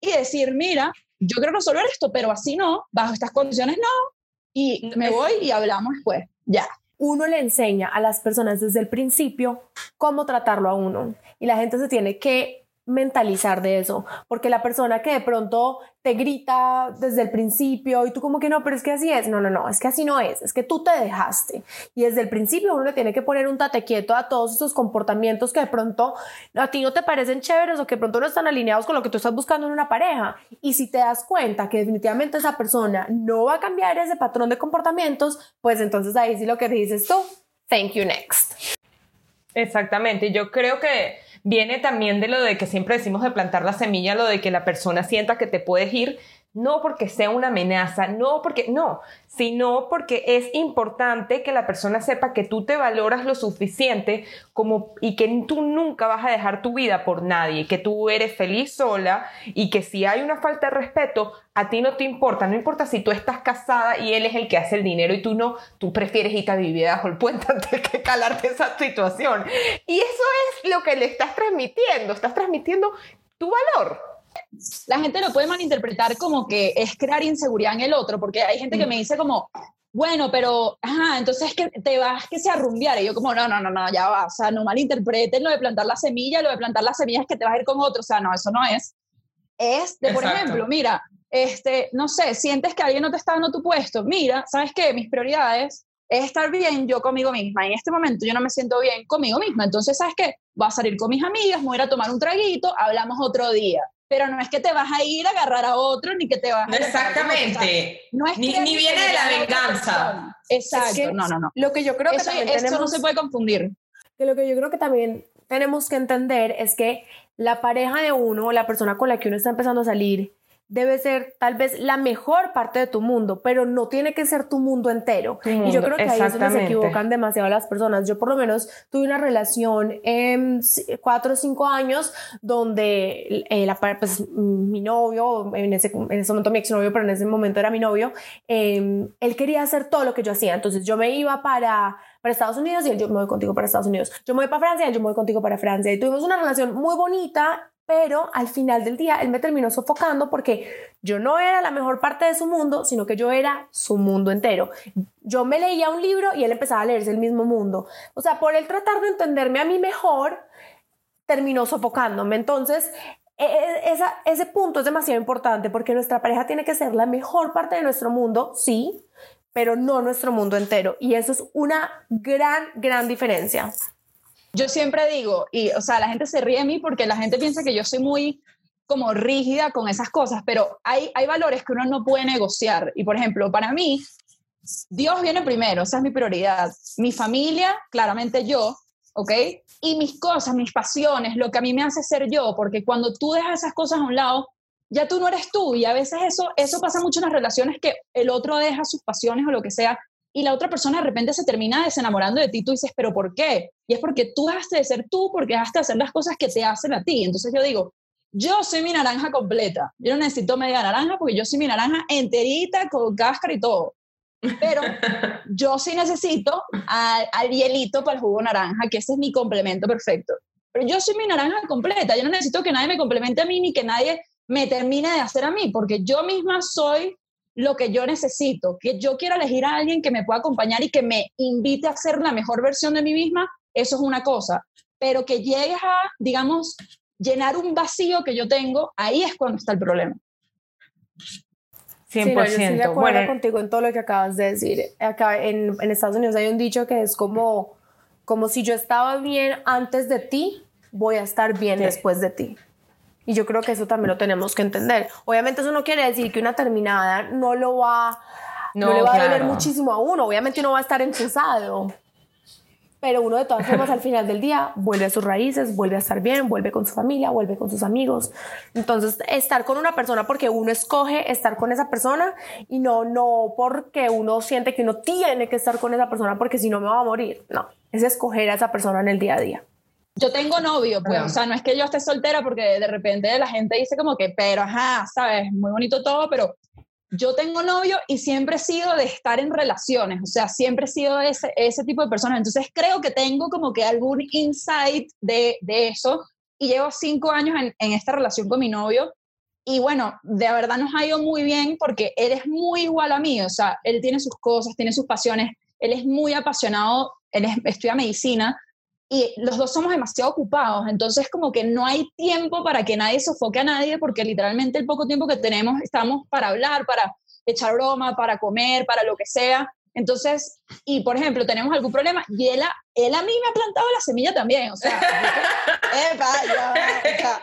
y decir, mira, yo quiero resolver esto, pero así no, bajo estas condiciones no, y me voy y hablamos después, ya. Uno le enseña a las personas desde el principio cómo tratarlo a uno. Y la gente se tiene que mentalizar de eso, porque la persona que de pronto te grita desde el principio y tú como que no, pero es que así es, no, no, no, es que así no es, es que tú te dejaste. Y desde el principio uno le tiene que poner un tate quieto a todos esos comportamientos que de pronto a ti no te parecen chéveres o que de pronto no están alineados con lo que tú estás buscando en una pareja. Y si te das cuenta que definitivamente esa persona no va a cambiar ese patrón de comportamientos, pues entonces ahí sí lo que dices tú, thank you next. Exactamente, yo creo que viene también de lo de que siempre decimos de plantar la semilla, lo de que la persona sienta que te puedes ir, no porque sea una amenaza, no porque, no, sino porque es importante que la persona sepa que tú te valoras lo suficiente como y que tú nunca vas a dejar tu vida por nadie, que tú eres feliz sola y que si hay una falta de respeto, a ti no te importa, no importa si tú estás casada y él es el que hace el dinero y tú no, tú prefieres irte a vivir bajo el puente antes que calarte esa situación. Y eso es lo que le estás transmitiendo, estás transmitiendo tu valor la gente lo puede malinterpretar como que es crear inseguridad en el otro, porque hay gente que me dice como, bueno, pero, ajá, entonces que te vas que se arrumbiar. Y yo como, no, no, no, no, ya va, o sea, no malinterpreten lo de plantar la semilla, lo de plantar la semilla es que te vas a ir con otro, o sea, no, eso no es. Es de, por ejemplo, mira, este, no sé, sientes que alguien no te está dando tu puesto, mira, ¿sabes qué? Mis prioridades es estar bien yo conmigo misma. En este momento yo no me siento bien conmigo misma. Entonces, ¿sabes qué? Voy a salir con mis amigas, voy a ir a tomar un traguito, hablamos otro día pero no es que te vas a ir a agarrar a otro ni que te vas a exactamente. no es ni, ni viene de la venganza. exacto. No no no. lo que yo creo que también tenemos, no se puede confundir. que lo que yo creo que también tenemos que entender es que la pareja de uno o la persona con la que uno está empezando a salir debe ser tal vez la mejor parte de tu mundo, pero no tiene que ser tu mundo entero. y yo creo que ahí es donde se equivocan demasiado las personas. Yo por lo menos tuve una relación en cuatro o cinco años donde eh, la, pues, mi novio, en ese, en ese momento mi exnovio, pero en ese momento era mi novio, em, él quería hacer todo lo que yo hacía. Entonces yo me iba para para Estados Unidos y él, yo me voy contigo para Estados Unidos. Yo me voy para Francia y yo me voy contigo para Francia. Y tuvimos una relación muy bonita pero al final del día él me terminó sofocando porque yo no era la mejor parte de su mundo, sino que yo era su mundo entero. Yo me leía un libro y él empezaba a leerse el mismo mundo. O sea, por él tratar de entenderme a mí mejor, terminó sofocándome. Entonces, e, e, ese punto es demasiado importante porque nuestra pareja tiene que ser la mejor parte de nuestro mundo, sí, pero no nuestro mundo entero. Y eso es una gran, gran diferencia yo siempre digo, y o sea, la gente se ríe de mí porque la gente piensa que yo soy muy como rígida con esas cosas, pero hay, hay valores que uno no puede negociar. Y por ejemplo, para mí, Dios viene primero, esa es mi prioridad. Mi familia, claramente yo, ¿ok? Y mis cosas, mis pasiones, lo que a mí me hace ser yo, porque cuando tú dejas esas cosas a un lado, ya tú no eres tú. Y a veces eso, eso pasa mucho en las relaciones que el otro deja sus pasiones o lo que sea y la otra persona de repente se termina desenamorando de ti, tú dices, pero ¿por qué? Y es porque tú dejaste de ser tú, porque dejaste de hacer las cosas que te hacen a ti. Entonces yo digo, yo soy mi naranja completa, yo no necesito media naranja porque yo soy mi naranja enterita, con cáscara y todo. Pero yo sí necesito al, hielito para el jugo naranja, que ese es mi complemento perfecto. Pero yo soy mi naranja completa, yo no necesito que nadie me complemente a mí ni que nadie me termine de hacer a mí, porque yo misma soy lo que yo necesito, que yo quiero elegir a alguien que me pueda acompañar y que me invite a ser la mejor versión de mí misma, eso es una cosa. Pero que llegues a, digamos, llenar un vacío que yo tengo, ahí es cuando está el problema. 100%. Sí, yo estoy de acuerdo contigo en todo lo que acabas de decir. Acá en, en, Estados Unidos hay un dicho que es como, como si yo estaba bien antes de ti, voy a estar bien después de ti. Y yo creo que eso también lo tenemos que entender. Obviamente eso no quiere decir que una terminada no lo va, no, le va a doler muchísimo a uno. Obviamente uno va a estar enfusado. Pero uno de todas formas al final del día vuelve a sus raíces, vuelve a estar bien, vuelve con su familia, vuelve con sus amigos. Entonces, estar con una persona porque uno escoge estar con esa persona y no, no porque uno siente que uno tiene que estar con esa persona porque si no me va a morir. No, es escoger a esa persona en el día a día yo tengo novio, pues, o sea, no es que yo esté soltera porque de repente la gente dice como que, pero, ajá, sabes, muy bonito todo, pero yo tengo novio y siempre he sido de estar en relaciones, o sea, siempre he sido ese, ese tipo de persona, entonces creo que tengo como que algún insight de, de eso y llevo cinco años en, en esta relación con mi novio y bueno, de verdad nos ha ido muy bien porque él es muy igual a mí, o sea, él tiene sus cosas, tiene sus pasiones, él es muy apasionado, él estudia medicina, y los dos somos demasiado ocupados, entonces como que no hay tiempo para que nadie sofoque a nadie porque literalmente el poco tiempo que tenemos estamos para hablar, para echar broma, para comer, para lo que sea. Entonces, y por ejemplo, tenemos algún problema y él a, él a mí me ha plantado la semilla también, o sea, epa, ya,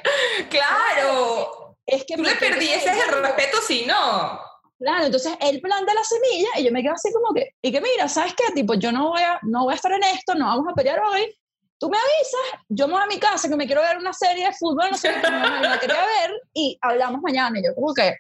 claro. Es que me perdí ese el respeto si no. Claro, entonces él planta la semilla y yo me quedo así como que, y que mira, ¿sabes qué? Tipo, yo no voy a, no voy a estar en esto, no vamos a pelear hoy, tú me avisas, yo me voy a mi casa que me quiero ver una serie de fútbol, no sé, no me quería ver y hablamos mañana. Y yo como que,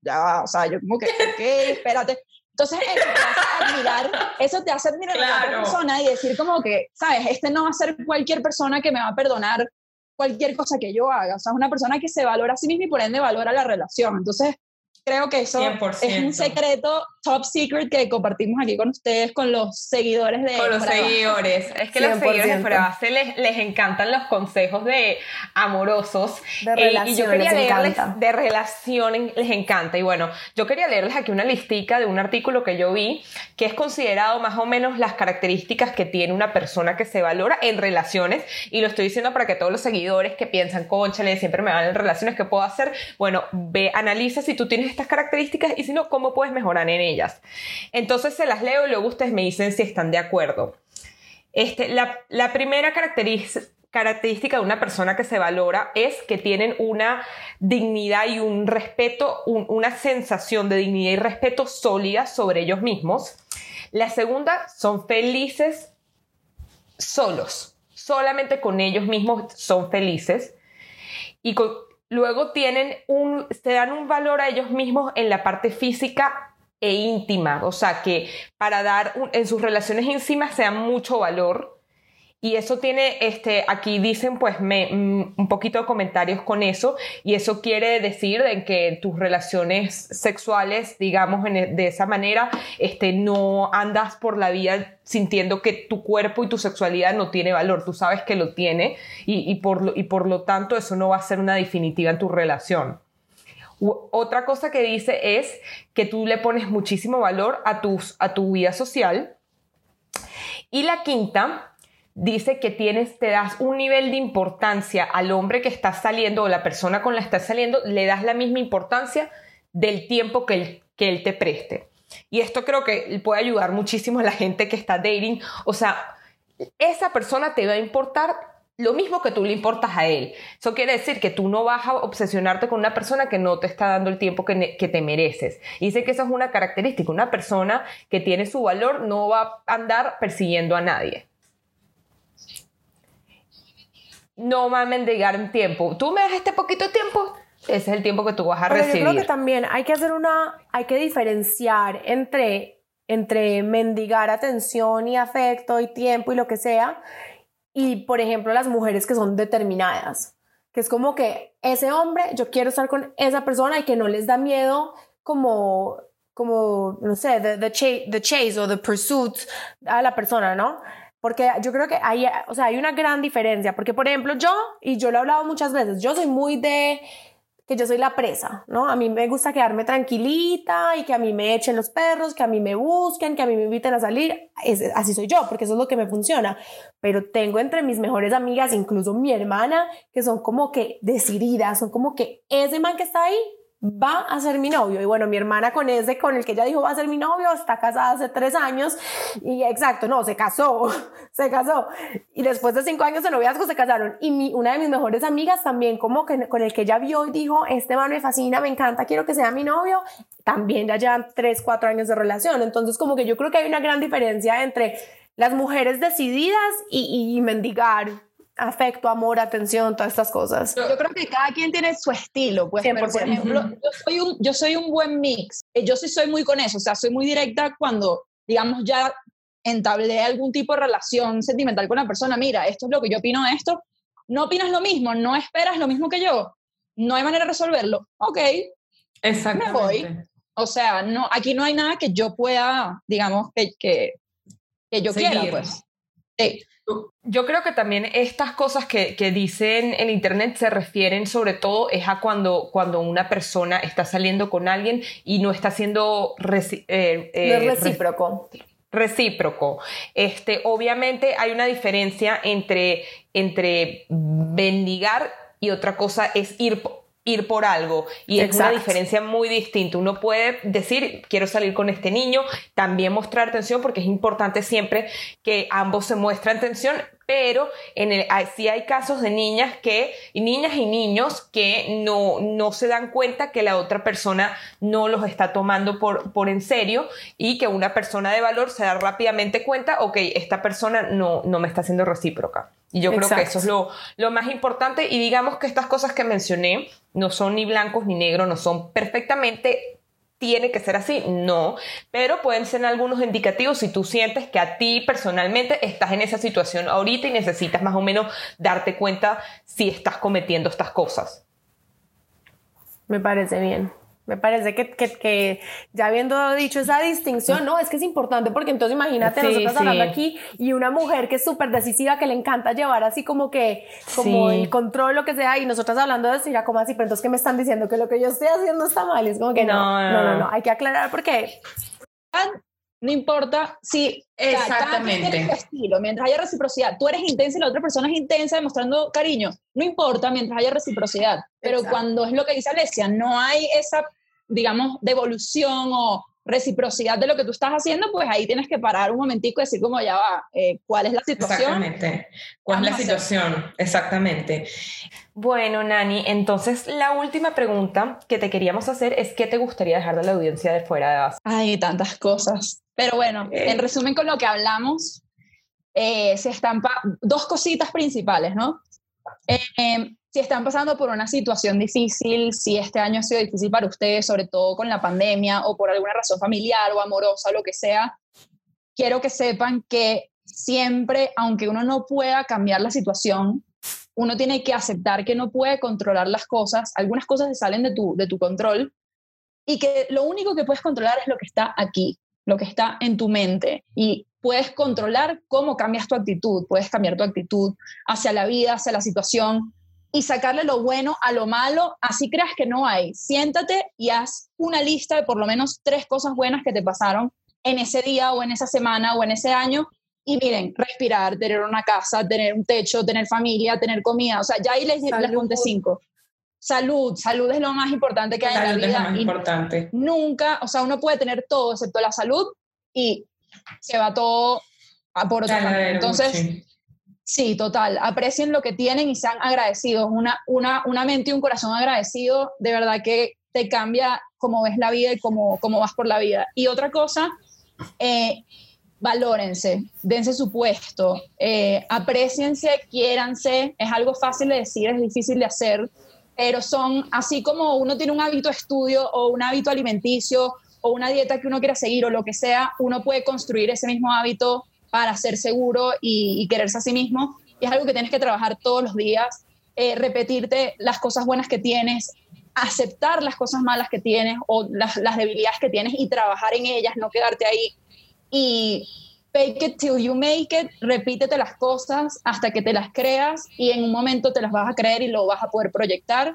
ya o sea, yo como que, ok, espérate. Entonces eso te hace admirar, eso te hace admirar a la otra persona y decir como que, sabes, este no va a ser cualquier persona que me va a perdonar cualquier cosa que yo haga. O sea, es una persona que se valora a sí misma y por ende valora la relación. Entonces, creo que eso es un secreto top secret que compartimos aquí con ustedes, con los seguidores de Con los seguidores. Es que los seguidores de Fuera les, les encantan los consejos de amorosos. De relaciones. Eh, y yo quería leerles de relaciones, les encanta. Y bueno, yo quería leerles aquí una listica de un artículo que yo vi que es considerado más o menos las características que tiene una persona que se valora en relaciones. Y lo estoy diciendo para que todos los seguidores que piensan, conchale, siempre me van en relaciones, ¿qué puedo hacer? Bueno, ve, analiza si tú tienes estas características y si no, cómo puedes mejorar en ellas. Entonces se las leo y luego ustedes me dicen si están de acuerdo. Este, la, primera característica de una persona que se valora es que tienen una dignidad y un respeto, una sensación de dignidad y respeto sólida sobre ellos mismos. La segunda, son felices solos, solamente con ellos mismos son felices. Y luego tienen un, se dan un valor a ellos mismos en la parte física e íntima, o sea que para dar en sus relaciones íntimas se dan mucho valor. Y eso tiene, este, aquí dicen pues me, mm, un poquito de comentarios con eso. Y eso quiere decir en que tus relaciones sexuales, digamos e, de esa manera, este, no andas por la vida sintiendo que tu cuerpo y tu sexualidad no tiene valor, tú sabes que lo tiene y, y, por, y por lo tanto eso no va a ser una definitiva en tu relación. Otra cosa que dice es que tú le pones muchísimo valor a, tus, a tu vida social. Y la quinta dice que tienes, te das un nivel de importancia al hombre que está saliendo o la persona con la que estás saliendo, le das la misma importancia del tiempo que él, que él te preste. Y esto creo que puede ayudar muchísimo a la gente que está dating. O sea, esa persona te va a importar lo mismo que tú le importas a él. Eso quiere decir que tú no vas a obsesionarte con una persona que no te está dando el tiempo que, que, te mereces. Y dice que esa es una característica. Una persona que tiene su valor no va a andar persiguiendo a nadie. no va a mendigar en tiempo. Tú me das este poquito tiempo, ese es el tiempo que tú vas a recibir. Yo creo que también hay que hacer una, hay que diferenciar entre, entre mendigar atención y afecto y tiempo y lo que sea, y por ejemplo las mujeres que son determinadas, que es como que ese hombre, yo quiero estar con esa persona y que no les da miedo como como, no sé, the, the, the chase o the pursuit a la persona, ¿no? Porque yo creo que hay, o sea, hay una gran diferencia. Porque, por ejemplo, yo, y yo lo he hablado muchas veces, yo soy muy de que yo soy la presa, ¿no? A mí me gusta quedarme tranquilita y que a mí me echen los perros, que a mí me busquen, que a mí me inviten a salir. así soy yo, porque eso es lo que me funciona. Pero tengo entre mis mejores amigas, incluso mi hermana, que son como que decididas, son como que ese man que está ahí, va a ser mi novio. Y bueno, mi hermana con ese, con el que ella dijo va a ser mi novio, está casada hace tres años y exacto, no, se casó, se casó. Y después de cinco años de noviazgo se casaron. Y mi, una de mis mejores amigas también, como que con el que ella vio y dijo, este man me fascina, me encanta, quiero que sea mi novio, también ya llevan tres, cuatro años de relación. Entonces como que yo creo que hay una gran diferencia entre las mujeres decididas y, y mendigar afecto, amor, atención, todas estas cosas. Yo creo que cada quien tiene su estilo, pues, por ejemplo, yo soy, un, yo soy un buen mix, eh, yo sí soy muy con eso, o sea, soy muy directa cuando, digamos, ya entablé algún tipo de relación sentimental con la persona, mira, esto es lo que yo opino de esto, no opinas lo mismo, no esperas lo mismo que yo, no hay manera de resolverlo, ok, Exactamente. me voy. O sea, no, aquí no hay nada que yo pueda, digamos, que, que, que yo quiera, pues. Sí. Yo creo que también estas cosas que, que, dicen en internet se refieren sobre todo es a cuando, cuando una persona está saliendo con alguien y no está siendo eh, eh, recíproco. Recíproco. Este, obviamente hay una diferencia entre, entre bendigar y otra cosa es ir ir por algo y es una diferencia muy distinta. Uno puede decir, quiero salir con este niño, también mostrar atención porque es importante siempre que ambos se muestren atención, pero en el, sí hay casos de niñas que, niñas y niños que no, no se dan cuenta que la otra persona no los está tomando por, por en serio y que una persona de valor se da rápidamente cuenta, ok, esta persona no, no me está haciendo recíproca. Y yo creo que eso es lo, lo más importante y digamos que estas cosas que mencioné no son ni blancos ni negros, no son perfectamente tiene que ser así, no, pero pueden ser algunos indicativos si tú sientes que a ti personalmente estás en esa situación ahorita y necesitas más o menos darte cuenta si estás cometiendo estas cosas. Me parece bien. Me parece que, que, que, ya habiendo dicho esa distinción, no, es que es importante porque entonces imagínate nosotros hablando aquí y una mujer que es súper decisiva, que le encanta llevar así como que, como el control, lo que sea, y nosotras hablando de eso, ya como así, pero entonces que me están diciendo que lo que yo estoy haciendo está mal, y es como que no, no, no, no, hay que aclarar porque... No importa si exactamente. estilo, mientras haya reciprocidad, tú eres intensa y la otra persona es intensa demostrando cariño, no importa mientras haya reciprocidad, pero cuando es lo que dice Alesia, no hay esa digamos, devolución o reciprocidad de lo que tú estás haciendo, pues ahí tienes que parar un momentico y decir como ya va, eh, ¿cuál es la situación? Exactamente, ¿cuál es la situación? Exactamente. Bueno, Nani, entonces la última pregunta que te queríamos hacer es ¿qué te gustaría dejar de la audiencia de fuera de base? Hay tantas cosas, pero bueno, eh. en resumen con lo que hablamos, eh, se estampa dos cositas principales, ¿no? Si están pasando por una situación difícil, si este año ha sido difícil para ustedes, sobre todo con la pandemia o por alguna razón familiar o amorosa lo que sea, quiero que sepan que siempre, aunque uno no pueda cambiar la situación, uno tiene que aceptar que no puede controlar las cosas, algunas cosas se salen de tu, de tu control y que lo único que puedes controlar es lo que está aquí, lo que está en tu mente. Y puedes controlar cómo cambias tu actitud, puedes cambiar tu actitud hacia la vida, hacia la situación y sacarle lo bueno a lo malo, así creas que no hay. Siéntate y haz una lista de por lo menos tres cosas buenas que te pasaron en ese día o en esa semana o en ese año y miren, respirar, tener una casa, tener un techo, tener familia, tener comida. O sea, ya ahí les, les conté cinco. Salud, salud es lo más importante que hay en la vida. Es lo más importante. Nunca, o sea, uno puede tener todo excepto la salud y se va todo a por otro lado. Entonces, sí. Total. Aprecien lo que tienen y sean agradecidos. Una, una, una mente y un corazón agradecido, de verdad que te cambia cómo ves la vida y cómo, cómo vas por la vida. Y otra cosa, eh, valórense, dense su puesto, eh, apreciense, quiéranse. Es algo fácil de decir, es difícil de hacer, pero son así como uno tiene un hábito de estudio o un hábito alimenticio o una dieta que uno quiera seguir o lo que sea, uno puede construir ese mismo hábito para ser seguro y, quererse a sí mismo. Y es algo que tienes que trabajar todos los días, eh, repetirte las cosas buenas que tienes, aceptar las cosas malas que tienes o las, las debilidades que tienes y trabajar en ellas, no quedarte ahí y fake it till you make it, repítete las cosas hasta que te las creas y en un momento te las vas a creer y lo vas a poder proyectar.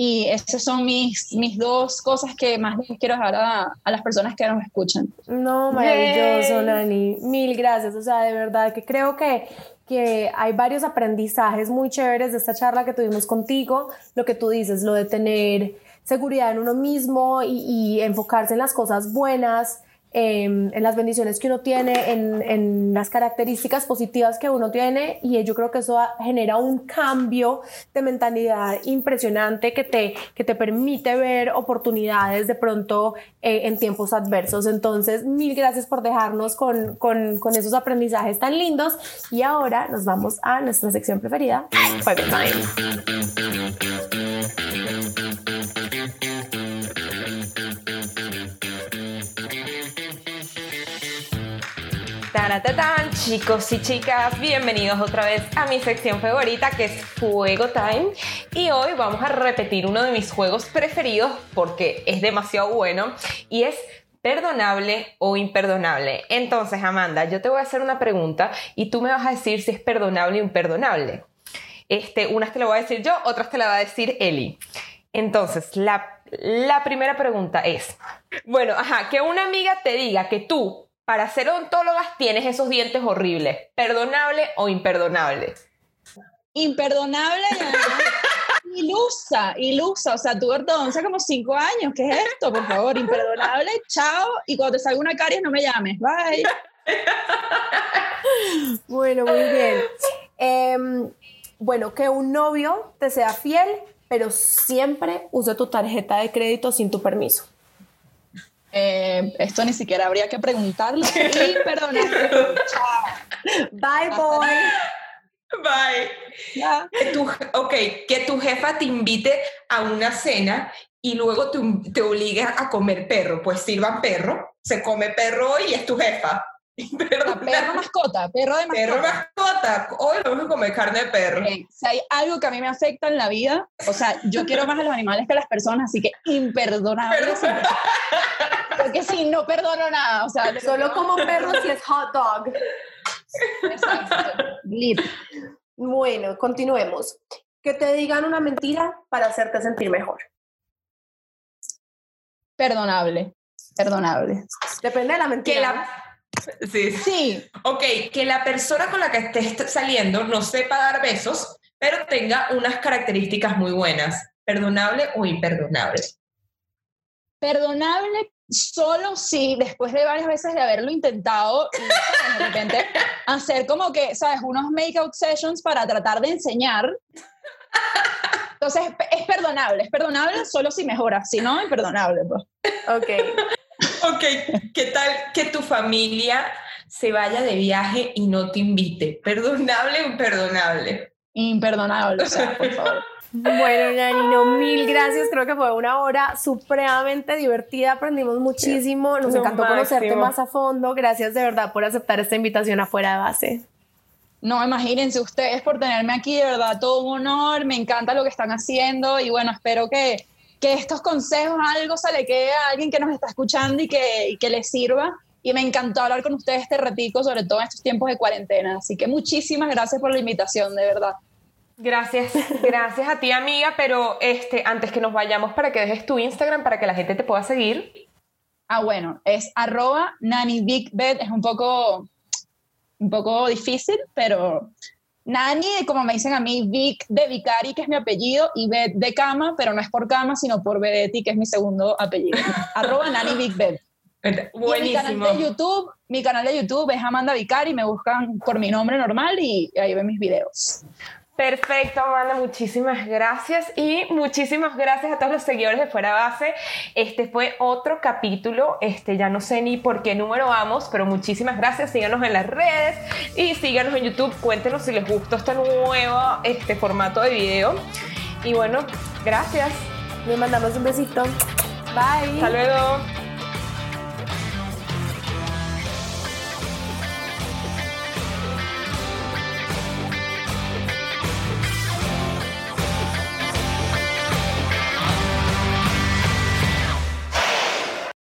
Y esas son mis, mis dos cosas que más les quiero dejar a, a las personas que nos escuchan. No, maravilloso, Nani. Mil gracias. O sea, de verdad que creo que, que hay varios aprendizajes muy chéveres de esta charla que tuvimos contigo. Lo que tú dices, lo de tener seguridad en uno mismo y, y enfocarse en las cosas buenas Em, en las bendiciones que uno tiene, en, en, las características positivas que uno tiene y yo creo que eso genera un cambio de mentalidad impresionante que te, que te permite ver oportunidades de pronto eh, en tiempos adversos. Entonces, mil gracias por dejarnos con, con, con, esos aprendizajes tan lindos y ahora nos vamos a nuestra sección preferida, Five Time. Tan, chicos y chicas, bienvenidos otra vez a mi sección favorita que es Fuego Time. Y hoy vamos a repetir uno de mis juegos preferidos porque es demasiado bueno y es perdonable o imperdonable. Entonces, Amanda, yo te voy a hacer una pregunta y tú me vas a decir si es perdonable o imperdonable. Este, unas te lo voy a decir yo, otras te la va a decir Eli. Entonces, la, la primera pregunta es, bueno, ajá, que una amiga te diga que tú para ser odontólogas tienes esos dientes horribles. ¿Perdonable o imperdonable? Imperdonable, ilusa, ilusa. O sea, tu ortodoncia como cinco años. ¿Qué es esto? Por favor, imperdonable, chao. Y cuando te salga una caries, no me llames. Bye. bueno, muy bien. Em, bueno, que un novio te sea fiel, pero siempre use tu tarjeta de crédito sin tu permiso. Eh, esto ni siquiera habría que preguntarlo. Y perdón. Bye, boy. Bye. Que tu, ok, que tu jefa te invite a una cena y luego te, te obligue a comer perro. Pues sirvan perro, se come perro y es tu jefa. perro mascota, perro de mascota. Perro mascota. Hoy vamos a comer carne de perro. si hay algo que a mí me afecta en la vida, o sea, yo quiero más a los animales que a las personas, así que imperdonable. Porque si no perdono nada, o sea, solo como perro si es hot dog. Exacto. Bueno, continuemos. Que te digan una mentira para hacerte sentir mejor. Perdonable. Perdonable. Depende de la mentira. Sí. Sí. Ok, que la persona con la que estés saliendo no sepa dar besos, pero tenga unas características muy buenas. ¿Perdonable o imperdonable? Perdonable solo si después de varias veces de haberlo intentado, de repente hacer como que, ¿sabes? Unos make-out sessions para tratar de enseñar. Entonces, es perdonable, es perdonable solo si mejora, si no, imperdonable. Pues. Ok. Ok, ¿qué tal que tu familia se vaya de viaje y no te invite? ¿Perdonable o imperdonable? Imperdonable, o sea, por favor. Bueno, Nani, mil gracias. Creo que fue una hora supremamente divertida. Aprendimos muchísimo. Nos encantó conocerte más a fondo. Gracias de verdad por aceptar esta invitación afuera de base. No, imagínense ustedes por tenerme aquí, de verdad, todo un honor. Me encanta lo que están haciendo y bueno, espero que, que estos consejos, algo se le quede a alguien que nos está escuchando y que, y que les sirva. Y me encantó hablar con ustedes este ratico, sobre todo en estos tiempos de cuarentena. Así que muchísimas gracias por la invitación, de verdad. Gracias, gracias a ti amiga, pero este, antes que nos vayamos para que dejes tu Instagram para que la gente te pueda seguir. Ah, bueno, es arroba nannybigbed, es un poco, un poco difícil, pero Nani, como me dicen a mí, Vic de Vicari, que es mi apellido, y Bed de cama, pero no es por cama, sino por Bedetti, que es mi segundo apellido. arroba nannybigbed. Buenísimo. Y mi canal de YouTube, mi canal de YouTube es Amanda Vicari, me buscan por mi nombre normal y ahí ven mis videos. Perfecto, Amanda, muchísimas gracias y muchísimas gracias a todos los seguidores de Fuera Base. Este fue otro capítulo, este ya no sé ni por qué número vamos, pero muchísimas gracias. Síganos en las redes y síganos en YouTube. Cuéntenos si les gustó este nuevo este formato de video. Y bueno, gracias. Le mandamos un besito. Bye. Hasta luego.